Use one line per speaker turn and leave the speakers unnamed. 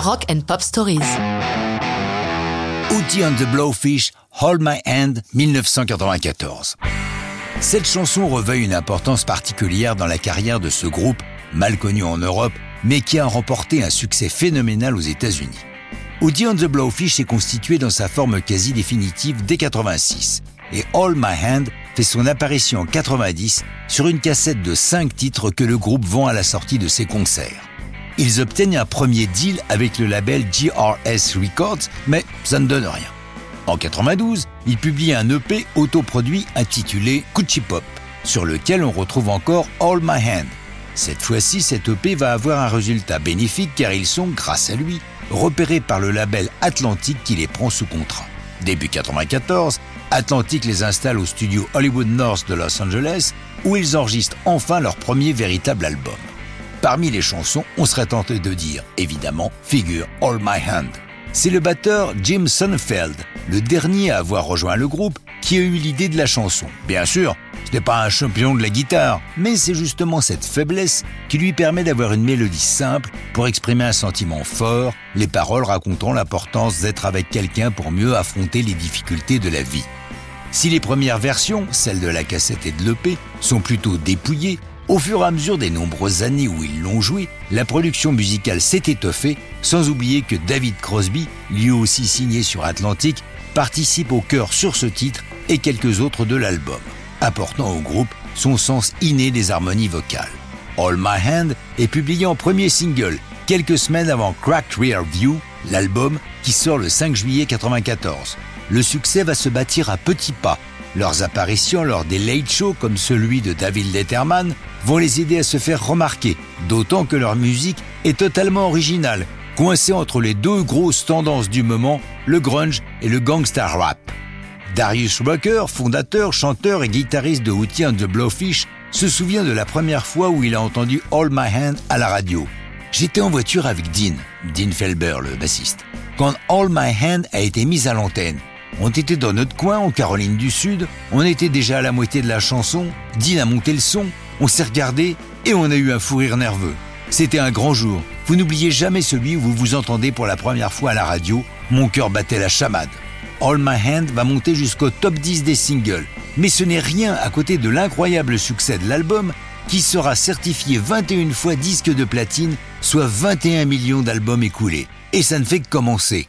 Rock and Pop Stories.
Outie and the Blowfish, Hold My Hand, 1994. Cette chanson revêt une importance particulière dans la carrière de ce groupe, mal connu en Europe, mais qui a remporté un succès phénoménal aux États-Unis. Woody and the Blowfish est constitué dans sa forme quasi définitive dès 86 et All My Hand fait son apparition en 90 sur une cassette de 5 titres que le groupe vend à la sortie de ses concerts. Ils obtiennent un premier deal avec le label GRS Records, mais ça ne donne rien. En 92, ils publient un EP autoproduit intitulé Coochie Pop, sur lequel on retrouve encore All My Hand. Cette fois-ci, cet EP va avoir un résultat bénéfique car ils sont, grâce à lui, repérés par le label Atlantic qui les prend sous contrat. Début 94, Atlantic les installe au studio Hollywood North de Los Angeles où ils enregistrent enfin leur premier véritable album. Parmi les chansons, on serait tenté de dire, évidemment, figure All My Hand. C'est le batteur Jim Sonnenfeld, le dernier à avoir rejoint le groupe, qui a eu l'idée de la chanson. Bien sûr, ce n'est pas un champion de la guitare, mais c'est justement cette faiblesse qui lui permet d'avoir une mélodie simple pour exprimer un sentiment fort, les paroles racontant l'importance d'être avec quelqu'un pour mieux affronter les difficultés de la vie. Si les premières versions, celles de la cassette et de l'EP, sont plutôt dépouillées, au fur et à mesure des nombreuses années où ils l'ont joué, la production musicale s'est étoffée, sans oublier que David Crosby, lui aussi signé sur Atlantic, participe au chœur sur ce titre et quelques autres de l'album, apportant au groupe son sens inné des harmonies vocales. All My Hand est publié en premier single, quelques semaines avant Cracked Rear View, l'album qui sort le 5 juillet 1994. Le succès va se bâtir à petits pas. Leurs apparitions lors des late shows comme celui de David Letterman vont les aider à se faire remarquer, d'autant que leur musique est totalement originale, coincée entre les deux grosses tendances du moment, le grunge et le gangsta rap. Darius Rucker, fondateur, chanteur et guitariste de Hootie and the Blowfish, se souvient de la première fois où il a entendu All My Hand à la radio. J'étais en voiture avec Dean, Dean Felber, le bassiste, quand All My Hand a été mise à l'antenne. On était dans notre coin en Caroline du Sud, on était déjà à la moitié de la chanson, Dean a monté le son, on s'est regardé et on a eu un fou rire nerveux. C'était un grand jour. Vous n'oubliez jamais celui où vous vous entendez pour la première fois à la radio. Mon cœur battait la chamade. All My Hand va monter jusqu'au top 10 des singles. Mais ce n'est rien à côté de l'incroyable succès de l'album qui sera certifié 21 fois disque de platine, soit 21 millions d'albums écoulés. Et ça ne fait que commencer.